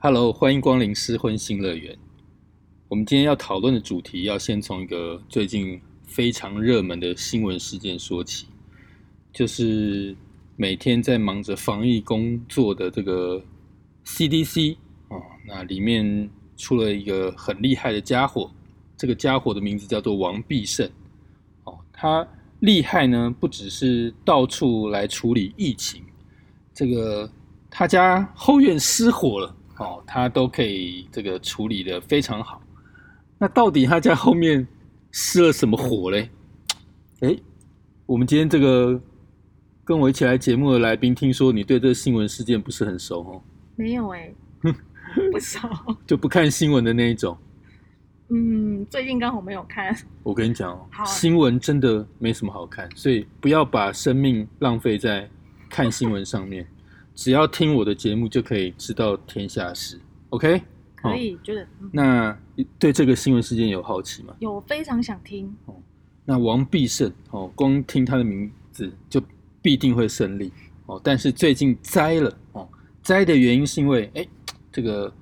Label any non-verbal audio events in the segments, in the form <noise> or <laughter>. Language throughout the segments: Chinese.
Hello，欢迎光临失婚新乐园。我们今天要讨论的主题，要先从一个最近非常热门的新闻事件说起，就是每天在忙着防疫工作的这个 CDC 哦，那里面出了一个很厉害的家伙，这个家伙的名字叫做王必胜哦，他厉害呢，不只是到处来处理疫情，这个他家后院失火了。哦，他都可以这个处理的非常好。那到底他在后面失了什么火嘞？哎，我们今天这个跟我一起来节目的来宾，听说你对这个新闻事件不是很熟哦？没有哎，<laughs> 不熟，就不看新闻的那一种。嗯，最近刚好没有看。我跟你讲哦，新闻真的没什么好看，所以不要把生命浪费在看新闻上面。只要听我的节目就可以知道天下事，OK？可以，觉得那对这个新闻事件有好奇吗？有，非常想听。哦，那王必胜哦，光听他的名字就必定会胜利哦。但是最近栽了哦，栽的原因是因为哎，这个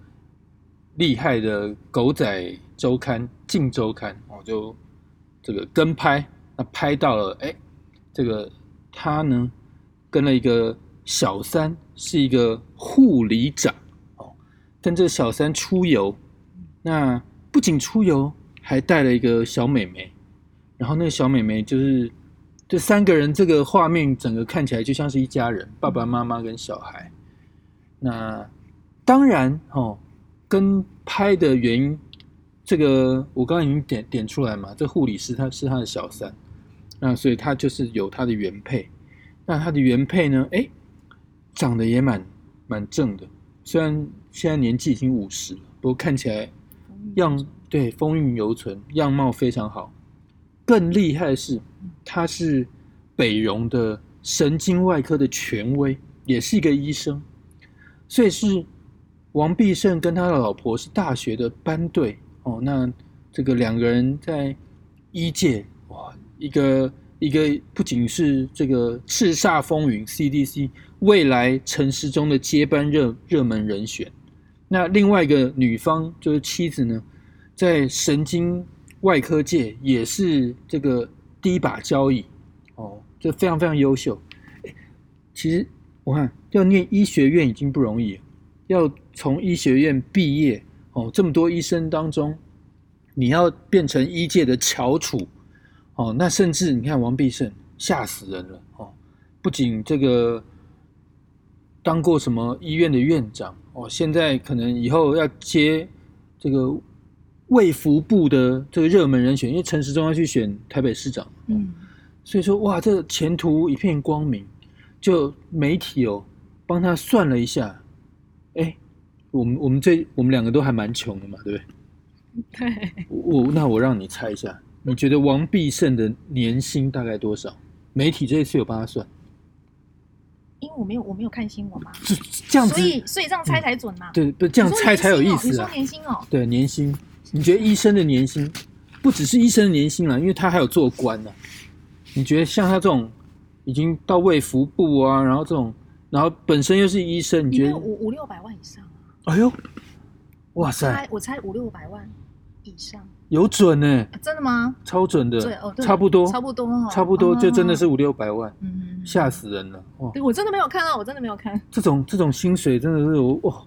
厉害的狗仔周刊《镜周刊》哦，就这个跟拍，那拍到了哎，这个他呢跟了一个小三。是一个护理长哦，跟这个小三出游，那不仅出游，还带了一个小美眉，然后那个小美眉就是这三个人，这个画面整个看起来就像是一家人，爸爸妈妈跟小孩。那当然哦，跟拍的原因，这个我刚刚已经点点出来嘛，这护理师他是他的小三，那所以他就是有他的原配，那他的原配呢，哎。长得也蛮蛮正的，虽然现在年纪已经五十了，不过看起来样对风韵犹存，样貌非常好。更厉害的是，他是北荣的神经外科的权威，也是一个医生。所以是王必胜跟他的老婆是大学的班队哦。那这个两个人在医界哇，一个一个不仅是这个叱咤风云 CDC。未来城市中的接班热热门人选，那另外一个女方就是妻子呢，在神经外科界也是这个第一把交椅哦，这非常非常优秀。其实我看要念医学院已经不容易，要从医学院毕业哦，这么多医生当中，你要变成医界的翘楚哦，那甚至你看王必胜吓死人了哦，不仅这个。当过什么医院的院长哦？现在可能以后要接这个卫福部的这个热门人选，因为陈时中要去选台北市长，嗯，所以说哇，这前途一片光明。就媒体哦帮他算了一下，哎，我们我们这我们两个都还蛮穷的嘛，对不对？对。我那我让你猜一下，你觉得王必胜的年薪大概多少？媒体这一次有帮他算。因为我没有我没有看新闻嘛，这样子，所以所以这样猜才准嘛。对，不这样猜才有意思啊。你说年薪哦？对，年薪。你觉得医生的年薪不只是医生的年薪了，因为他还有做官呢。你觉得像他这种已经到卫福部啊，然后这种，然后本身又是医生，你觉得五五六百万以上啊？哎呦，哇塞！我猜五六百万以上。有准呢？真的吗？超准的，对哦，差不多，差不多，差不多，就真的是五六百万，嗯，吓死人了，哦！对我真的没有看到，我真的没有看。这种这种薪水真的是我哇！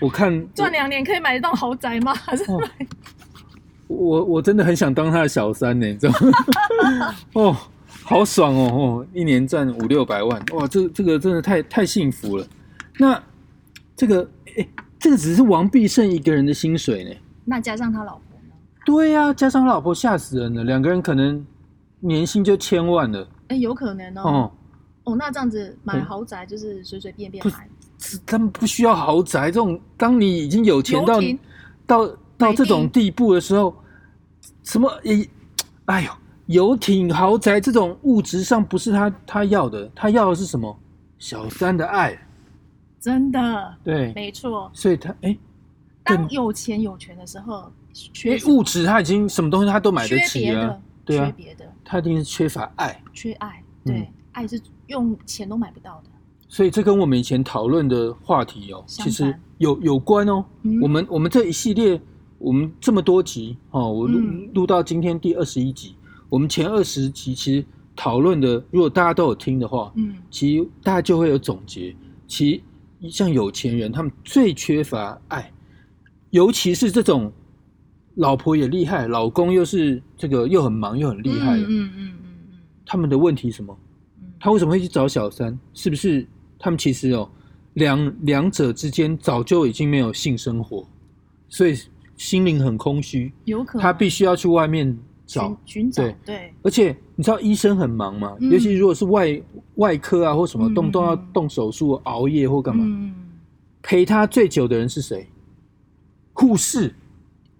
我看赚两年可以买得到豪宅吗？还是买？我我真的很想当他的小三呢，你知道吗？<laughs> 哦，好爽哦哦，一年赚五六百万，哇，这这个真的太太幸福了。那这个哎，这个只是王必胜一个人的薪水呢，那加上他老婆。对呀，加上老婆吓死人了，两个人可能年薪就千万了。哎，有可能哦。哦，哦，那这样子买豪宅就是随随便便买。他们不需要豪宅，这种当你已经有钱到到到这种地步的时候，什么？哎呦，游艇、豪宅这种物质上不是他他要的，他要的是什么？小三的爱。真的。对，没错。所以他哎，当有钱有权的时候。缺物质，他已经什么东西他都买得起啊，对啊，缺别的，他一定是缺乏爱，缺爱，对，爱是用钱都买不到的。所以这跟我们以前讨论的话题哦，其实有有关哦。嗯我们我们这一系列，我们这么多集哦，我录、嗯录到今天第二十一集，我们前二十集其实讨论的，如果大家都有听的话，嗯其实大家就会有总结。其实像有钱人，他们最缺乏爱，尤其是这种老婆也厉害，老公又是这个又很忙又很厉害。的，嗯嗯嗯嗯。他们的问题是什么？嗯，他为什么会去找小三？是不是？他们其实哦，两两者之间早就已经没有性生活，所以心灵很空虚，有可能。他必须要去外面找。寻。找对。对，而且你知道医生很忙嘛，嗯。尤其如果是外外科啊或什么，嗯动不动要动手术、熬夜或干嘛，嗯，陪他最久的人是谁？护士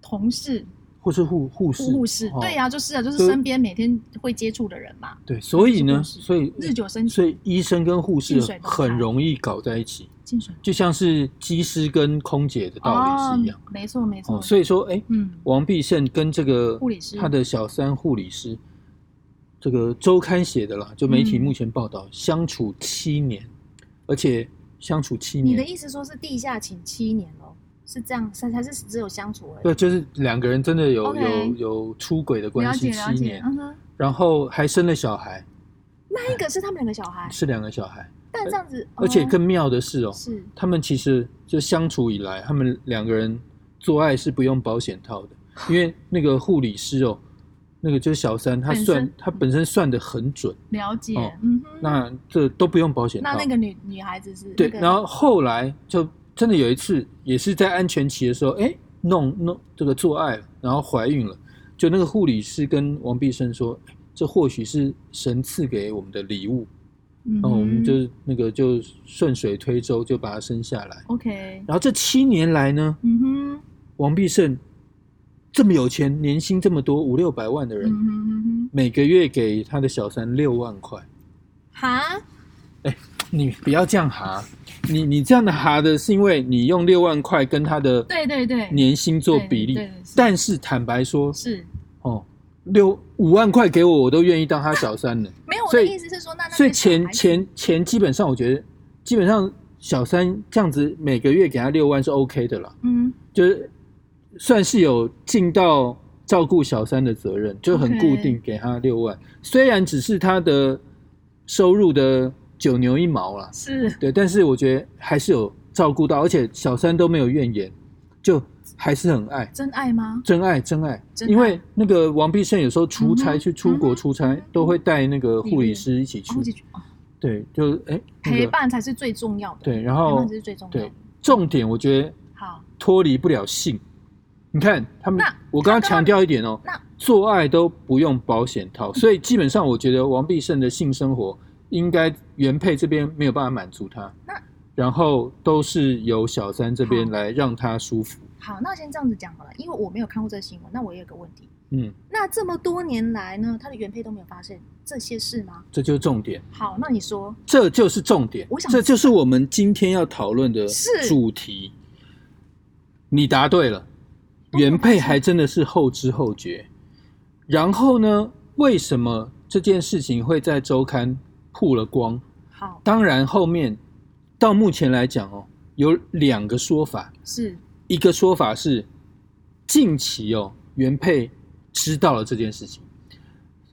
同事、或是护护士？护士，哦。对呀，就是啊，就是身边每天会接触的人嘛，对，所以呢，所以日久生情。所以医生跟护士很容易搞在一起，进水就像是机师跟空姐的道理是一样。哦没错没错，哦，所以说，哎，嗯，王必胜跟这个护理师。他的小三护理师，这个周刊写的啦，就媒体嗯目前报道、相处七年，而且相处七年。你的，意思说是地下情七年喽？是这样，还还是只有相处而已。对，就是两个人真的有 OK 有有出轨的关了系解了解，七年，嗯哼，然后还生了小孩，那一个是他们两个小孩，是两个小孩，但这样子，哦而且更妙的是哦，是他们其实就相处以来，他们两个人做爱是不用保险套的，<laughs> 因为那个护理师哦，那个就是小三，他本身算他本身算的很准，了解哦，嗯哼，那这都不用保险套。那那个女女孩子是对，那个然后后来就真的有一次，也是在安全期的时候，哎，弄弄这个做爱，然后怀孕了，就那个护理师跟王必胜说，哎这或许是神赐给我们的礼物，嗯然后我们就那个就顺水推舟就把他生下来。OK，然后这七年来呢，嗯哼，王必胜这么有钱，年薪这么多，五六百万的人，嗯哼嗯哼，每个月给他的小三六万块。哈，<laughs> 你不要这样哈，你你这样的哈的是因为你用六万块跟他的对对对，年薪做比例对对对是，但是坦白说，是哦，六五万块给我，我都愿意当他小三了。没有我所以的意思是说，那那所以钱钱钱基本上，我觉得基本上小三这样子每个月给他六万是 OK 的啦，嗯就是算是有尽到照顾小三的责任，就很固定给他六万。虽然只是他的收入的九牛一毛了，是对，但是我觉得还是有照顾到，而且小三都没有怨言，就还是很爱。真爱吗？真爱，真爱，真爱因为那个王必胜有时候出差、嗯去出国出差，嗯都会带那个护理师一起去对，就哎、那陪伴才是最重要的，对，然陪后伴才是最重要对。重点，我觉得好，脱离不了性。你看他们那，我刚刚他强调一点哦，那做爱都不用保险套，所以基本上我觉得王必胜的性生活应该原配这边没有办法满足他那，然后都是由小三这边来让他舒服。好，那先这样子讲好了，因为我没有看过这个新闻，那我也有个问题，嗯，那这么多年来呢，他的原配都没有发现这些事吗？这就是重点。好，那你说，这就是重点我，想这就是我们今天要讨论的主题。你答对了，原配还真的是后知后觉。然后呢，为什么这件事情会在周刊曝了光？好。当然，后面到目前来讲哦，有两个说法。是。一个说法是，近期哦，原配知道了这件事情。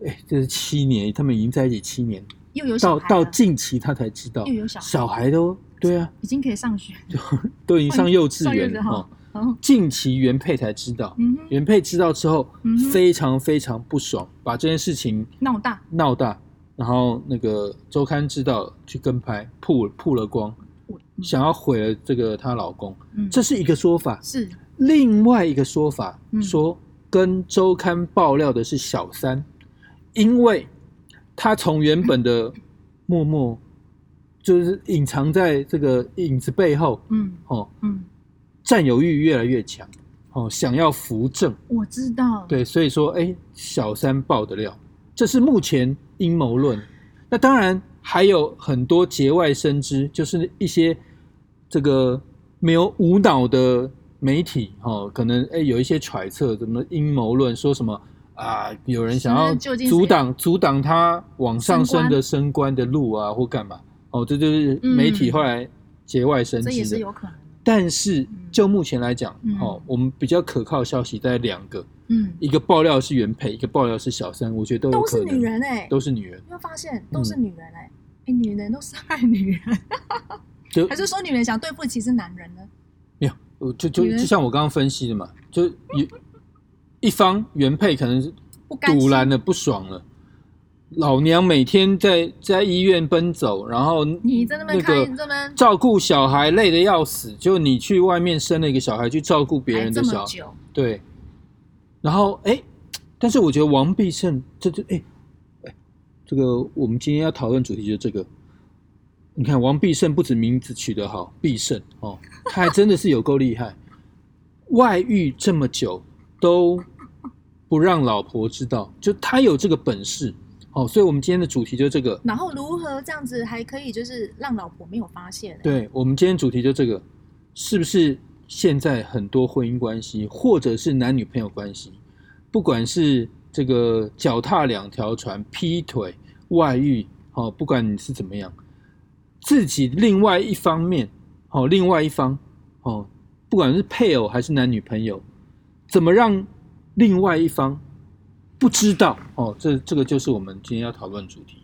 哎，这是七年，他们已经在一起七年，又有小到到近期他才知道。又有小，孩。小孩都对啊，已经可以上学，<laughs> 都已经上幼稚园了哈。嗯近期原配才知道，嗯，原配知道之后嗯非常非常不爽，把这件事情闹大，闹大，然后那个周刊知道去跟拍，曝曝了光，想要毁了这个她老公，嗯。这是一个说法。是。另外一个说法嗯说，跟周刊爆料的是小三，因为他从原本的 <laughs> 默默，就是隐藏在这个影子背后，嗯哦，嗯，占有欲越来越强，哦，想要扶正，我知道，对，所以说，哎，小三爆得了，这是目前阴谋论。那当然还有很多节外生枝，就是一些这个没有无脑的媒体，哦，可能哎有一些揣测，什么阴谋论，说什么啊，有人想要阻挡阻挡他往上升的升官的路啊，或干嘛？哦，哦，这就是媒体嗯后来节外生这也是枝的。有可能。但是就目前来讲，嗯哦，我们比较可靠的消息大概两个，嗯，一个爆料是原配，一个爆料是小三，我觉得都有都可能，是女人哎、都是女人。你会发现都是女人哎、哎、女人都是害女人，就 <laughs> 还是说女人想对付其实男人呢？没有，我就就女人就像我刚刚分析的嘛，就一一方原配可能是不甘心堵拦了，不爽了。老娘每天在在医院奔走，然后你在那边那看，个你这边照顾小孩累得要死，就你去外面生了一个小孩去照顾别人的小孩，这么久，对。然后哎，但是我觉得王必胜这这哎哎，这个我们今天要讨论主题就是这个。你看王必胜不止名字取得好，必胜哦，他还真的是有够厉害。<laughs> 外遇这么久都不让老婆知道，就他有这个本事哦。所以我们今天的主题就这个。然后如何这样子还可以就是让老婆没有发现、欸？对，我们今天主题就这个，是不是现在很多婚姻关系，或者是男女朋友关系，不管是这个脚踏两条船、劈腿、外遇，哦，不管你是怎么样，自己另外一方面，哦，另外一方，哦，不管是配偶还是男女朋友，怎么让另外一方不知道？哦，这这个就是我们今天要讨论的主题。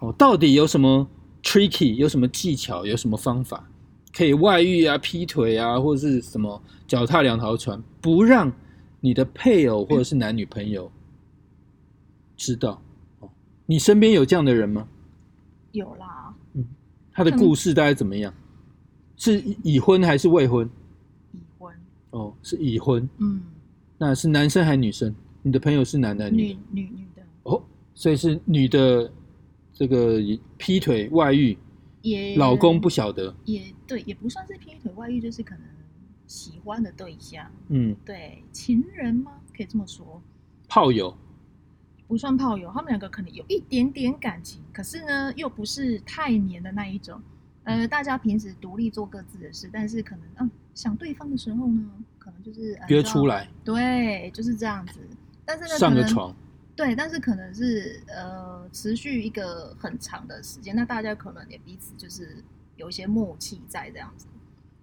哦，到底有什么 tricky，有什么技巧，有什么方法可以外遇啊、劈腿啊，或者是什么脚踏两条船，不让你的配偶或者是男女朋友知道？哦，你身边有这样的人吗？有啦，嗯他的故事大概怎么样？是已婚还是未婚？已婚，哦，是已婚。嗯，那是男生还是女生？你的朋友是男的？女女女的哦，所以是女的，这个劈腿外遇，也老公不晓得。也对，也不算是劈腿外遇，就是可能喜欢的对象，嗯，对情人吗？可以这么说，炮友。不算炮友，他们两个可能有一点点感情，可是呢，又不是太黏的那一种。呃，大家平时独立做各自的事，但是可能嗯想对方的时候呢，可能就是呃约出来对，就是这样子。但是呢，上个床，对，但是可能是呃持续一个很长的时间，那大家可能也彼此就是有一些默契在这样子。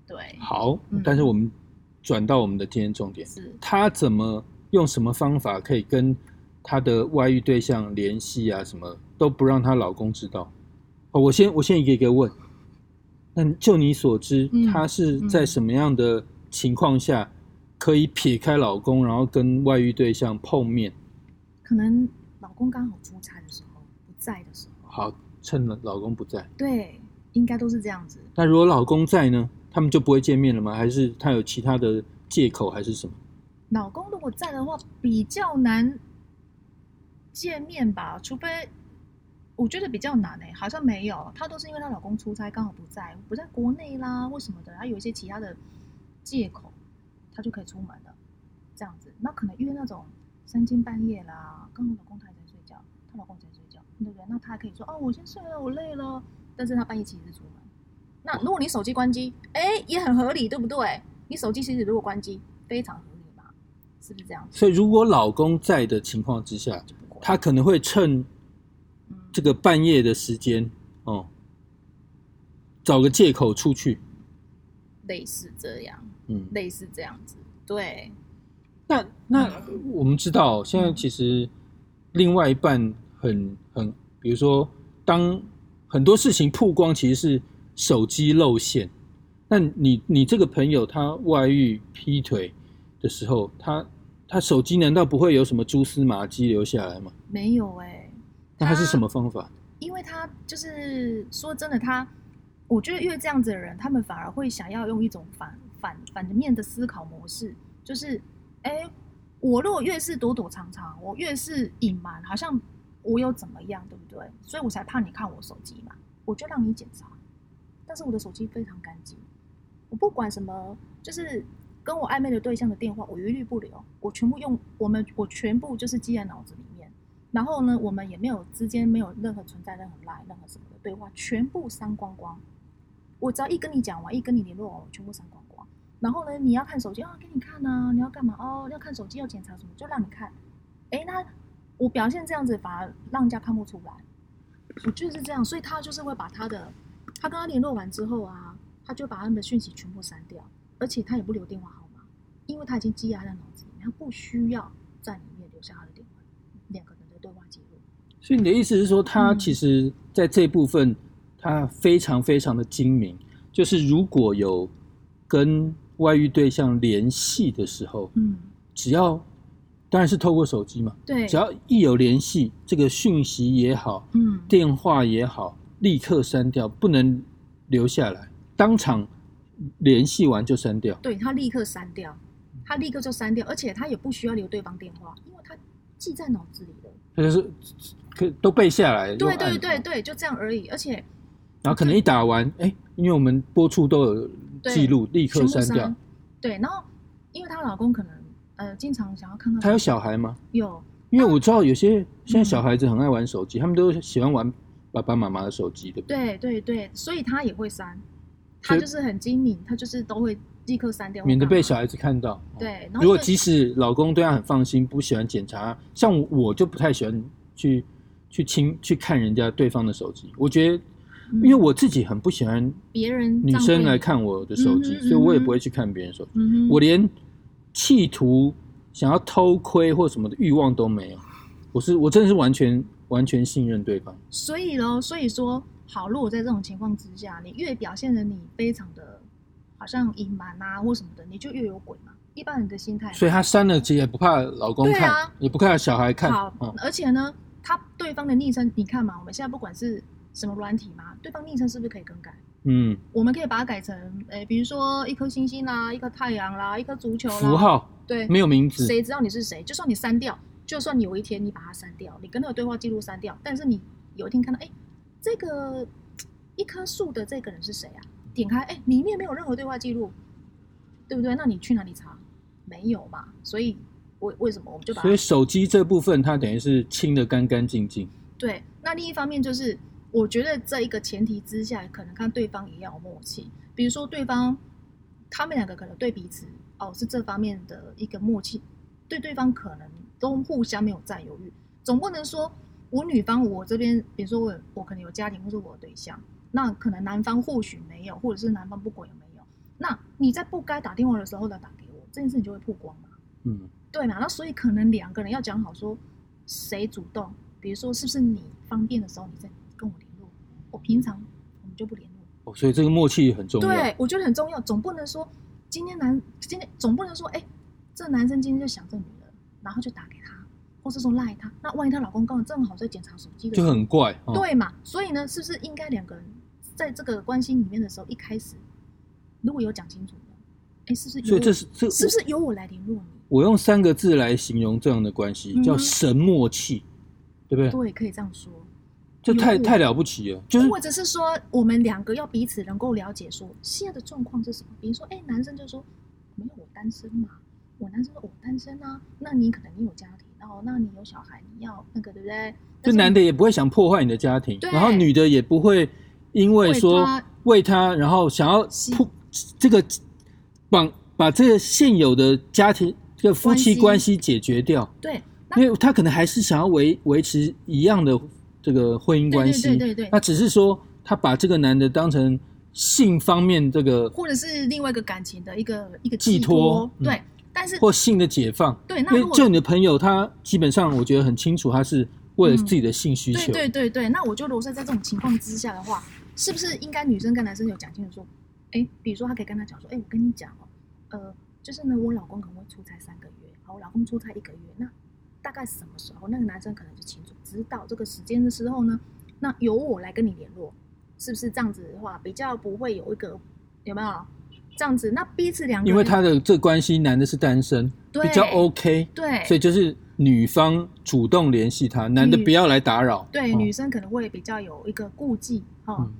对，好嗯，但是我们转到我们的今天重点，是她怎么用什么方法可以跟她的外遇对象联系啊？什么都不让她老公知道。哦，我先我先一个一个问。那就你所知，嗯她是在什么样的情况下可以撇开老公，然后跟外遇对象碰面？可能老公刚好出差的时候不在的时候，好，趁了老公不在。对，应该都是这样子。那如果老公在呢？他们就不会见面了吗？还是他有其他的借口，还是什么？老公如果在的话，比较难见面吧，除非我觉得比较难诶、好像没有，她都是因为她老公出差刚好不在，不在国内啦或什么的，她有一些其他的借口，她就可以出门了，这样子。那可能约那种三更半夜啦，刚好老公他也在睡觉，她老公也在睡觉，对不对？那她还可以说哦，我先睡了，我累了，但是她半夜其实是出门。那如果你手机关机，哎，也很合理，对不对？你手机其实如果关机，非常合理嘛，是不是这样子？所以，如果老公在的情况之下，他可能会趁嗯这个半夜的时间，哦，找个借口出去。类似这样，嗯，类似这样子，对，那那我们知道，现在其实另外一半很很，比如说，当很多事情曝光，其实是手机露馅。那你你这个朋友他外遇劈腿的时候，他他手机难道不会有什么蛛丝马迹留下来吗？没有哎、那他是什么方法？因为他就是说真的，他我觉得越这样子的人，他们反而会想要用一种反反反面的思考模式，就是，哎，我如果越是躲躲藏藏，我越是隐瞒，好像我有怎么样，对不对？所以我才怕你看我手机嘛，我就让你检查，但是我的手机非常干净，我不管什么，就是跟我暧昧的对象的电话，我一律不留，我全部用我们我全部就是记在脑子里面。然后呢，我们也没有之间没有任何存在任何赖任何什么的对话，全部删光光。我只要一跟你讲完，一跟你联络完，我全部删光。然后呢，你要看手机啊，给你看啊，你要干嘛哦？要看手机要检查什么，就让你看。哎，那我表现这样子，反而让人家看不出来。我觉得是这样，所以他就是会把他的，他跟他联络完之后啊，他就把他们的讯息全部删掉，而且他也不留电话号码，因为他已经积压在脑子里面，他不需要在里面留下他的电话，两个人的对话记录。所以你的意思是说，他嗯其实在这部分他非常非常的精明，就是如果有跟外遇对象联系的时候，嗯，只要当然是透过手机嘛，对，只要一有联系，这个讯息也好，嗯，电话也好，立刻删掉，不能留下来，当场联系完就删掉。对他立刻删掉，他立刻就删掉，而且他也不需要留对方电话，因为他记在脑子里了。他就是可都背下来，对对对对，就这样而已，而且然后可能一打完，哎，因为我们播出都有对记录，立刻删掉删。。对，然后因为她老公可能呃经常想要看到她有小孩吗？有因为我知道有些现在嗯小孩子很爱玩手机，他们都喜欢玩爸爸妈妈的手机，对不对？对对对，所以他也会删，他就是很精明，他就是都会立刻删掉，免得被小孩子看到。对，然后如果即使老公对她很放心，不喜欢检查，像我就不太喜欢去去亲去看人家对方的手机。我觉得，嗯因为我自己很不喜欢别人女生来看我的手机，所以我也不会去看别人手机。我连企图想要偷窥或什么的欲望都没有。我是我真的是完全完全信任对方。所以咯，所以说好，如果在这种情况之下，你越表现的你非常的好像隐瞒啊或什么的，你就越有鬼嘛。一般人的心态，所以她删了，其实也不怕老公看，也不怕小孩看。好，哦而且呢，他对方的昵称，你看嘛，我们现在不管是什么软体吗，对方昵称是不是可以更改？嗯，我们可以把它改成，诶，比如说一颗星星啦，一颗太阳啦，一颗足球啦，符号对，没有名字，谁知道你是谁？就算你删掉，就算你有一天你把它删掉，你跟那个对话记录删掉，但是你有一天看到，哎，这个一棵树的这个人是谁啊？点开，哎，里面没有任何对话记录，对不对？那你去哪里查？没有嘛？所以为为什么我们就把所以手机这部分它等于是清的干干净净。对，那另一方面就是，我觉得这一个前提之下，可能看对方也要有默契。比如说，对方他们两个可能对彼此哦是这方面的一个默契，对对方可能都互相没有占有欲，总不能说我女方我这边，比如说我我可能有家庭或是我有对象，那可能男方或许没有，或者是男方不管有没有，那你在不该打电话的时候呢打给我，这件事你就会曝光嘛。嗯，对嘛？那所以可能两个人要讲好说谁主动，比如说是不是你方便的时候你再跟我联络，我平常我们就不联络。哦，所以这个默契很重要。对，我觉得很重要，总不能说今天男今天总不能说哎，这男生今天就想这女人，然后就打给他，或是说赖他，那万一她老公刚好正好在检查手机的时就，很怪。哦、，对嘛？所以呢，是不是应该两个人在这个关系里面的时候，一开始如果有讲清楚的，哎，是不是由所以这是这是不是由我来联络你？我用三个字来形容这样的关系，嗯叫神默契，对不对？对，可以这样说。这太太了不起了，就是或者是说，我们两个要彼此能够了解，说现在的状况是什么。比如说，哎，男生就说没有，我单身嘛。我男生说我单身啊，那你可能你有家庭，哦那你有小孩，你要那个对不对？这男的也不会想破坏你的家庭，然后女的也不会因为说为他然后想要破这个把把这个现有的家庭这个夫妻关关系解决掉，对，因为他可能还是想要维维持一样的这个婚姻关系，对对对。对对那只是说他把这个男的当成性方面这个或者是另外一个感情的一个一个寄托对。但是或性的解放，对，那因为就你的朋友，他基本上我觉得很清楚，他是为了嗯自己的性需对求，对对对，那我觉得如果是在这种情况之下的话，是不是应该女生跟男生有讲清楚说，哎，比如说他可以跟他讲说，哎，我跟你讲哦，呃，就是呢，我老公可能会出差三个月，好，我老公出差一个月，那大概什么时候？那个男生可能就清楚知道这个时间的时候呢，那由我来跟你联络，是不是这样子的话，比较不会有一个有没有这样子？那彼此两个，因为他的这关系，男的是单身，对比较 OK，对，所以就是女方主动联系他，男的不要来打扰。对、哦女生可能会比较有一个顾忌哈、嗯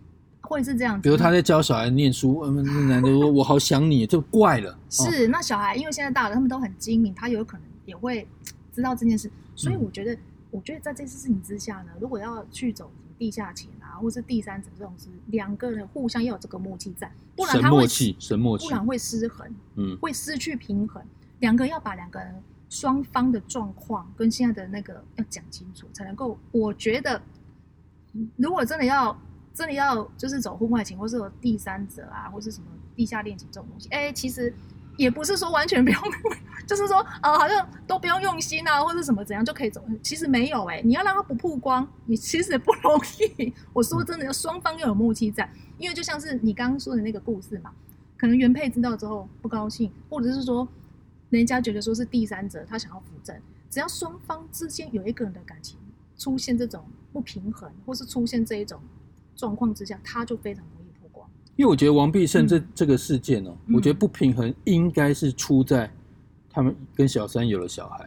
会是这样子。比如他在教小孩念书，嗯，那男的说我好想你，就怪了。哦是，那小孩因为现在大了，他们都很精明，他有可能也会知道这件事，所以嗯。我觉得，我觉得在这次事情之下呢，如果要去走地下情啊，或是第三者这种事，两个人互相要有这个默契在，不然神他会契，神默契不，然会失衡，嗯，会失去平衡。两个要把两个人双方的状况跟现在的那个要讲清楚，才能够，我觉得如果真的要真的要就是走婚外情，或是有第三者啊，或是什么地下恋情这种东西，哎，其实也不是说完全不用，<laughs> 就是说呃，好像都不用用心啊，或者什么怎样就可以走。其实没有哎，你要让他不曝光，你其实不容易。我说真的，要双方要有默契在，因为就像是你刚刚说的那个故事嘛，可能原配知道之后不高兴，或者是说人家觉得说是第三者，他想要扶正，只要双方之间有一个人的感情出现这种不平衡，或是出现这一种状况之下，他就非常。因为我觉得王必胜这、嗯。这个事件哦，嗯。我觉得不平衡应该是出在他们跟小三有了小孩，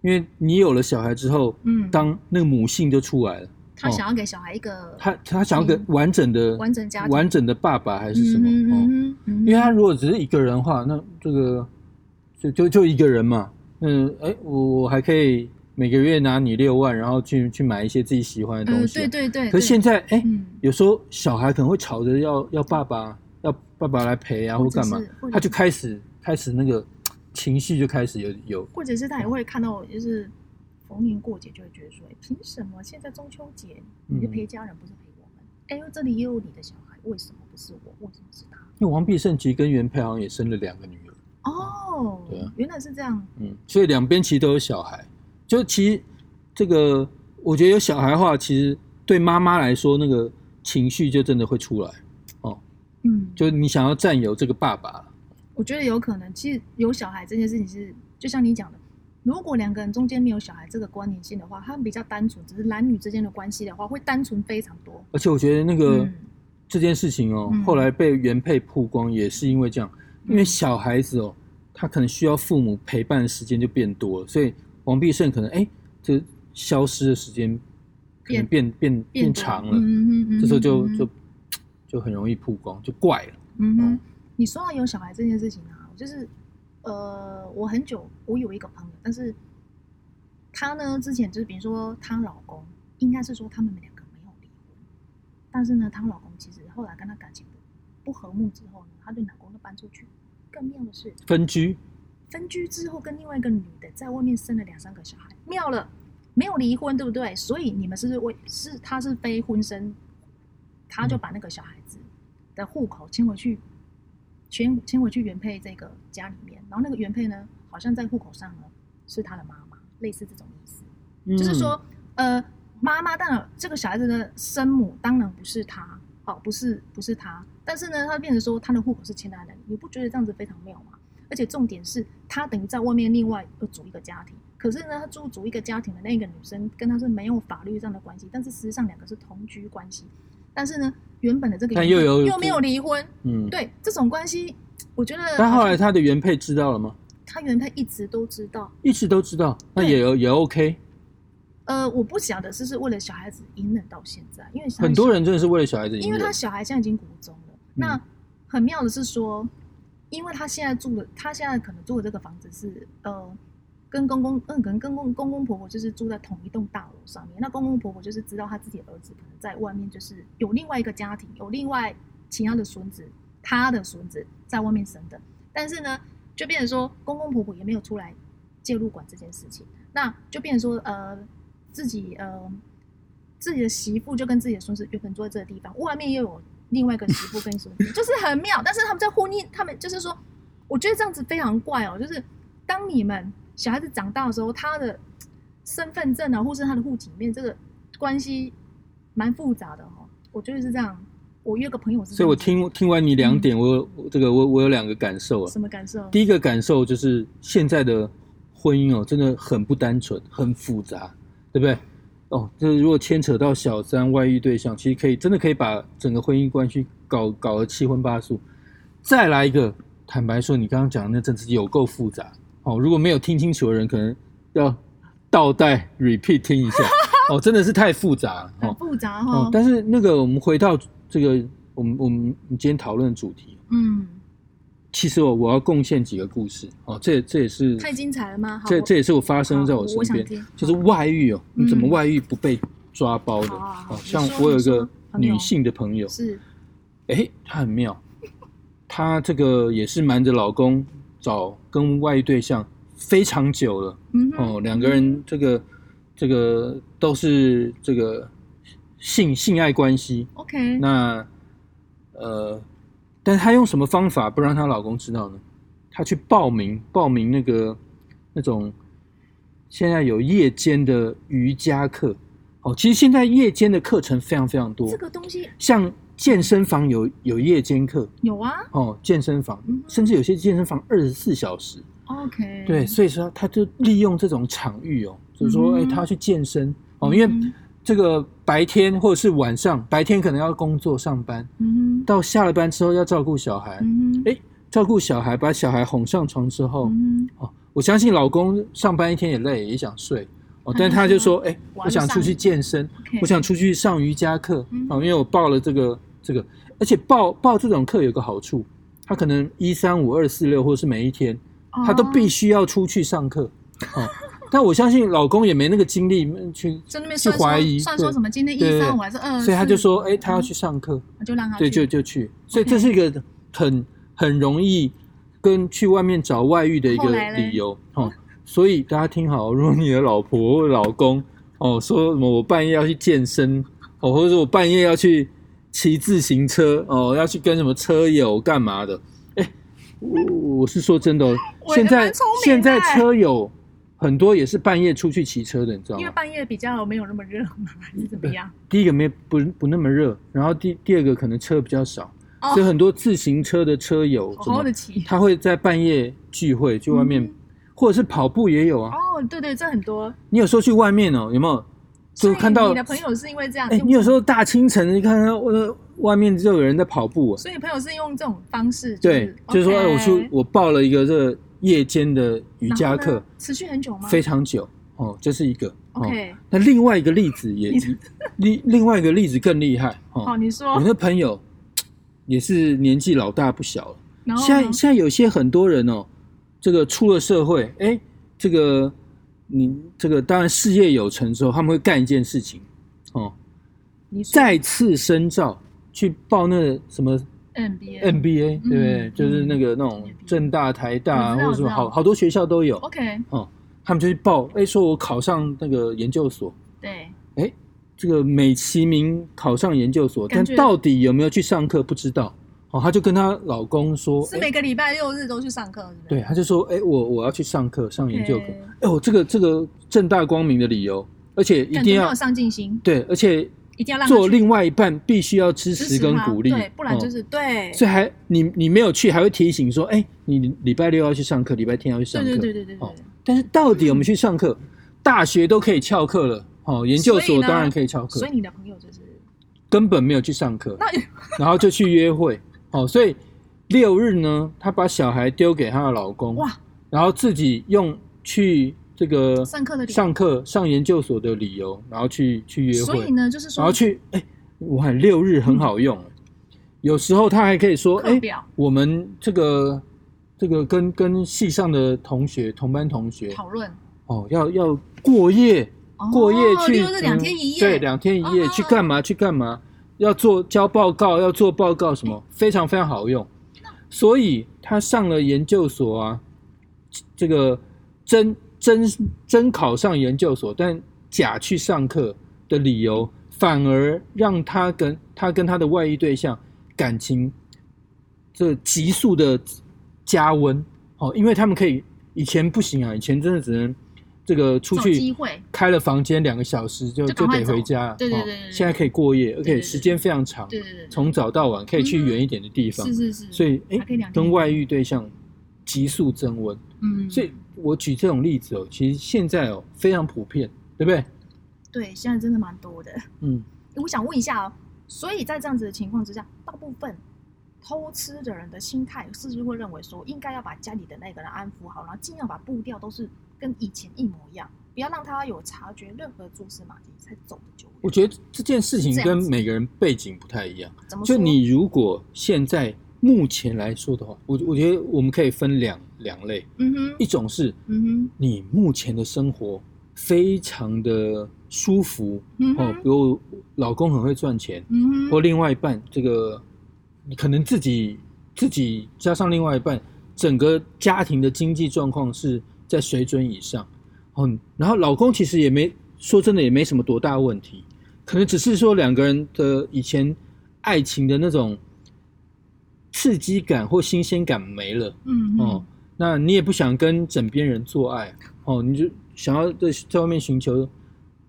因为你有了小孩之后，嗯，当那个母性就出来了，他想要给小孩一个他他想要个嗯完整的、完整家完整的爸爸还是什么？嗯哦，嗯嗯因为他如果只是一个人的话，那这个就就就一个人嘛，嗯，哎，我我还可以每个月拿你六万，然后去去买一些自己喜欢的东嗯，西啊、对对对。可是现在，哎，嗯，有时候小孩可能会吵着要要爸爸要爸爸来陪啊，或干嘛他就开始开始那个情绪就开始有有，或者是他也会看到，就是逢年过节就会觉得说，哎，凭什么现在中秋节你是嗯陪家人，不是陪我们？哎呦，这里也有你的小孩，为什么不是我？为什么是他？因为王必胜其实跟原配好像也生了两个女儿，哦，对啊原来是这样。嗯，所以两边其实都有小孩，就其实这个我觉得有小孩的话，其实对妈妈来说那个情绪就真的会出来。哦，嗯，就你想要占有这个爸爸，我觉得有可能，其实有小孩这件事情是，就像你讲的，如果两个人中间没有小孩这个关联性的话，他们比较单纯，只是男女之间的关系的话，会单纯非常多。而且我觉得那个、嗯。这件事情哦，嗯后来被原配曝光也是因为这样，因为嗯。小孩子哦，他可能需要父母陪伴的时间就变多了，所以王必胜可能哎，这消失的时间可能变变变长了，嗯嗯嗯，这时候就嗯就就很容易曝光，就怪了。嗯哼哦，你说到有小孩这件事情啊，就是呃，我很久我有一个朋友，但是她呢之前就是比如说她老公，应该是说他们两个没有离婚，但是呢，她老公其实后来跟她感情不不和睦之后呢，她对老公就搬出去。更妙的是，分居，分居之后跟另外一个女的在外面生了两三个小孩，妙了，没有离婚，对不对？所以你们是为是他是非婚生，他就把那个小孩子的户口迁回去，迁迁回去原配这个家里面，然后那个原配呢，好像在户口上呢是他的妈妈，类似这种意思，嗯就是说，呃，妈妈当然这个小孩子的生母当然不是他，哦，不是不是他，但是呢，他变成说他的户口是迁在那里，你不觉得这样子非常妙吗？而且重点是他等于在外面另外又组一个家庭，可是呢，他组组一个家庭的那个女生跟他是没有法律上的关系，但是实际上两个是同居关系，但是呢，原本的这个但又有又没有离婚，嗯，对这种关系，我觉得但后来他的原配知道了吗？他原配一直都知道，一直都知道，那也有也 OK。呃，我不晓得是不是为了小孩子隐忍到现在，因为很多人真的是为了小孩子隐忍因为他，小孩现在已经国中了。那很妙的是说，因为他现在住的，他现在可能住的这个房子是呃，跟公公嗯，可能跟公公公婆婆就是住在同一栋大楼上面。那公公婆婆就是知道他自己的儿子可能在外面就是有另外一个家庭，有另外其他的孙子，他的孙子在外面生的。但是呢，就变成说公公婆婆也没有出来介入管这件事情，那就变成说呃自己呃自己的媳妇就跟自己的孙子原本住在这个地方，外面又有另外一个媳妇跟什么，<laughs> 就是很妙。但是他们在婚姻，他们就是说，我觉得这样子非常怪哦，就是当你们小孩子长大的时候，他的身份证啊，或是他的户籍里面这个关系蛮复杂的哦。我觉得是这样。我约个朋友所以我听听完你两点，我有我这个我我有两个感受啊。什么感受？第一个感受就是现在的婚姻哦，真的很不单纯，很复杂，对不对？哦，就是如果牵扯到小三、外遇对象，其实可以真的可以把整个婚姻关系搞搞得七荤八素。再来一个，坦白说，你刚刚讲的那阵子有够复杂哦。如果没有听清楚的人，可能要倒带 repeat 听一下哦，真的是太复杂了很哦。复杂哈、哦，但是那个我们回到这个我们我们今天讨论的主题，嗯，其实我我要贡献几个故事哦，这这也是太精彩了吗？好这这也是我发生在我身边就是外遇哦，你怎么嗯外遇不被抓包的？哦，像我有一个女性的朋友，是。哎，她很妙，她这个也是瞒着老公找跟外遇对象非常久了嗯哦，两个人这个这个都是这个性性爱关系。OK，那呃，但她用什么方法不让她老公知道呢？她去报名报名那个那种现在有夜间的瑜伽课。哦，其实现在夜间的课程非常非常多。这，个东西像健身房有有夜间课。有啊。哦，健身房嗯。甚至有些健身房二十四小时。，OK，对，所以说他就利用这种场域哦，就是说，哎、嗯哼。他去健身。哦，因为嗯这个白天或者是晚上，白天可能要工作上班，到下了班之后要照顾小孩，哎、照顾小孩，把小孩哄上床之后，嗯哦，我相信老公上班一天也累，也想睡哦，但他就说，哎、我想出去健身，我想出去上瑜伽课嗯哦，因为我报了这个这个，而且报报这种课有个好处，他可能一三五二四六或是每一天。他都必须须要出去上课，哦，但我相信老公也没那个精力去，去怀疑算说对什么今天一三五还是二，所以他就说，四哎，他要去上课，我就让他对，去。就就去，所以这是一个很很容易跟去外面找外遇的一个理由，哦，所以大家听好，如果你的老婆或老公哦说什么我半夜要去健身，哦，或者说我半夜要去骑自行车，哦，要去跟什么车友干嘛的，哎，我我是说真的哦，现在现在车友很多也是半夜出去骑车的，你知道吗？因为半夜比较没有那么热嘛，还是怎么样？<laughs> 第一个没不不那么热，然后第第二个可能车比较少，哦所以很多自行车的车友好好的骑。他会在半夜聚会去外面，嗯或者是跑步也有啊。哦，对对，这很多。你有时候去外面哦，有没有就看到你的朋友是因为这样，哎，用你有时候大清晨你看到我外面就有人在跑步啊，所以朋友是用这种方式，对，就是说哎我去我报了一个这个夜间的瑜伽课持续很久吗？非常久哦，这是一个。哦 OK，那另外一个例子也你 <laughs> 另另外一个例子更厉害哦好，，你我说，那朋友 <tsk> 也是年纪老大不小了。然后现在现在有些很多人哦，这个出了社会，哎，这个你这个当然事业有成之后，他们会干一件事情哦，你再次深造去报那个什么 NBA MBA，对不对？嗯就是那个那种正大、台大或者什么我知道。好好多学校都有。OK，哦，他们就去报，哎，说我考上那个研究所，对，哎，这个美其名考上研究所，但到底有没有去上课不知道。哦，她就跟她老公说，是哎每个礼拜六日都去上课？对，她就说，哎，我我要去上课，上研究课。哎，我这个这个正大光明的理由，而且一定要上进心，对，而且一定要让做另外一半必须要支持跟鼓励，对，不然就哦是对，所以还你你没有去，还会提醒说，哎，你礼拜六要去上课，礼拜天要去上对课。对对对对对哦。但是到底我们去上课，大学都可以翘课了，哦，研究所当然可以翘课。所以，你的朋友就是根本没有去上课，那 <laughs> 然后就去约会，哦，所以六日呢，她把小孩丢给她的老公，哇，然后自己用去这个上课的上课上研究所的理由，然后去去约会，所以呢，就是说然后去哎，我喊六日很好用，有时候他还可以说哎，我们这个这个跟跟系上的同学同班同学讨论。哦，要要过夜哦过夜去两天一夜，对，两天一夜哦去干嘛？去干嘛？要做交报告，要做报告什么，非常非常好用。所以他上了研究所啊，这个真真真考上研究所，但假去上课的理由，反而让他跟他跟他的外遇对象感情这急速的加温。哦，因为他们可以以前不行啊，以前真的只能这个出去开了房间两个小时就就得回家，哦对对对对对。现在可以过夜，而对对且时间非常长，对对对，从早到晚可以去远一点的地方是，是是，所以哎跟外遇对象急速增温，嗯，所以我举这种例子哦，其实现在哦非常普遍，对不对？对现在真的蛮多的。嗯，我想问一下哦，所以在这样子的情况之下，大部分偷吃的人的心态是不是会认为说，应该要把家里的那个人安抚好，然后尽量把步调都是跟以前一模一样，不要让他有察觉任何蛛丝马迹，才走得久远。我觉得这件事情跟每个人背景不太一样。怎么说？就你如果现在目前来说的话，我我觉得我们可以分两两类，嗯哼，一种是嗯你目前的生活非常的舒服，嗯哦，比，如老公很会赚钱，嗯哼，或另外一半这个你可能自己自己加上另外一半，整个家庭的经济状况是在水准以上，哦，然后老公其实也没说真的也没什么多大问题，可能只是说两个人的以前爱情的那种刺激感或新鲜感没了。嗯哦，那你也不想跟枕边人做爱。哦，你就想要在在外面寻求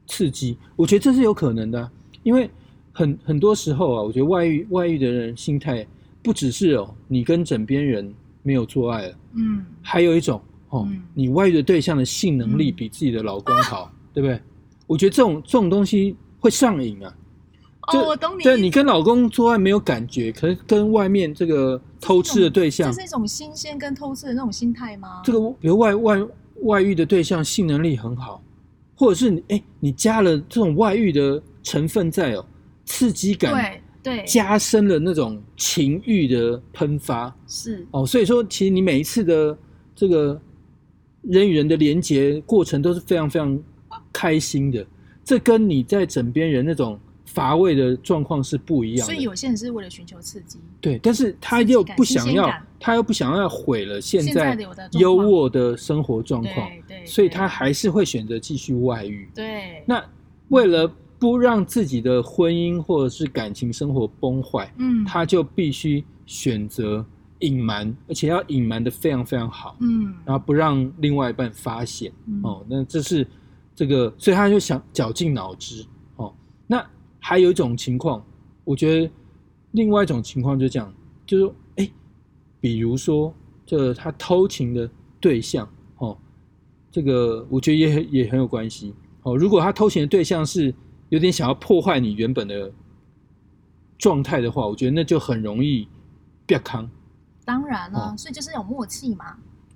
刺激，我觉得这是有可能的啊，因为很很多时候啊，我觉得外遇外遇的人心态不只是哦，你跟枕边人没有做爱了，嗯。还有一种哦，嗯。你外遇的对象的性能力嗯。比自己的老公好，对不对？我觉得这种这种东西会上瘾啊。就哦，我懂你，对你跟老公做爱没有感觉，可是跟外面这个偷吃的对象这，是一种新鲜跟偷吃的那种心态吗？这个比如外外外遇的对象性能力很好，或者是你哎，你加了这种外遇的成分在哦，刺激感对对加深了那种情欲的喷发是哦，所以说其实你每一次的这个人与人的连接过程都是非常非常开心的，这跟你在枕边人那种乏味的状况是不一样的。所以有些人是为了寻求刺激，对，但是他又不想要他又不想要毁了现现在优渥的生活状况，对所以他还是会选择继续外遇。对。那为了不让自己的婚姻或者是感情生活崩坏，嗯。他就必须选择隐瞒，而且要隐瞒的非常非常好，嗯。然后不让另外一半发现。嗯。哦，那这是这个，所以他就想绞尽脑汁还有一种情况，我觉得另外一种情况就这样，就是说哎，比如说这他偷情的对象哦，这个我觉得也很也很有关系哦。如果他偷情的对象是有点想要破坏你原本的状态的话，我觉得那就很容易变康。当然了，哦所以就是有默契嘛，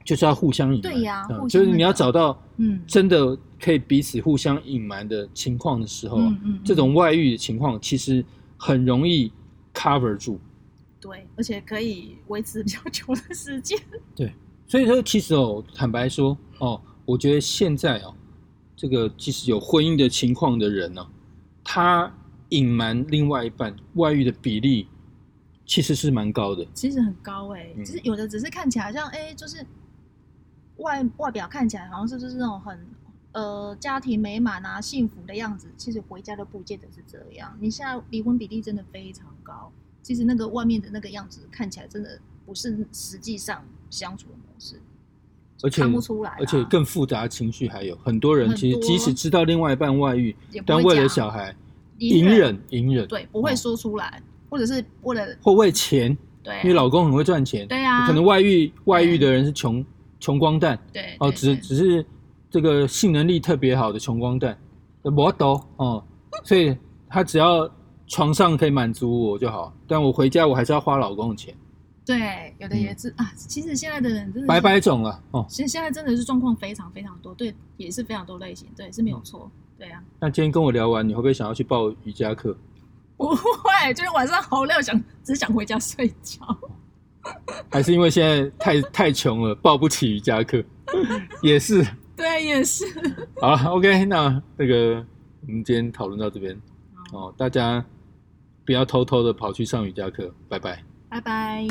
就是要互相隐瞒，对呀嗯互相就是你要找到嗯真的可以彼此互相隐瞒的情况的时候啊，嗯嗯，这嗯种外遇的情况其实很容易 cover 住。对，而且可以维持比较久的时间，对所以说，其实哦，坦白说哦，我觉得现在哦，这个即使有婚姻的情况的人呢、他隐瞒另外一半外遇的比例其实是蛮高的。其实很高哎、嗯只是有的只是看起来好像哎、就是外外表看起来好像是就是那种很呃家庭美满啊幸福的样子，其实回家都不见得是这样。你现在离婚比例真的非常高，其实那个外面的那个样子看起来真的不是实际上相处的模式，而且看不出来啊而且更复杂的情绪还有很多人其实即使知道另外一半外遇，但为了讲小孩隐隐忍隐忍，对不会哦说出来，或者是为了或为钱，对啊、因为老公很会赚钱，对啊可能外遇外遇的人是穷穷光蛋哦，对对对只只是这个性能力特别好的穷光蛋，我懂哦，所以他只要床上可以满足我就好，但我回家我还是要花老公的钱，对，有的也是、啊。其实现在的人真的是百百种了哦。其实现在真的是状况非常非常多，对，也是非常多类型，对，是没有错，对啊，那今天跟我聊完，你会不会想要去报瑜伽课？不会，就是晚上好累，想只想回家睡觉。<laughs> 还是因为现在太太穷了，报不起瑜伽课？<laughs> 也是。对，也是。好了，OK，那那个我们今天讨论到这边哦，大家不要偷偷的跑去上瑜伽课，拜拜。拜拜。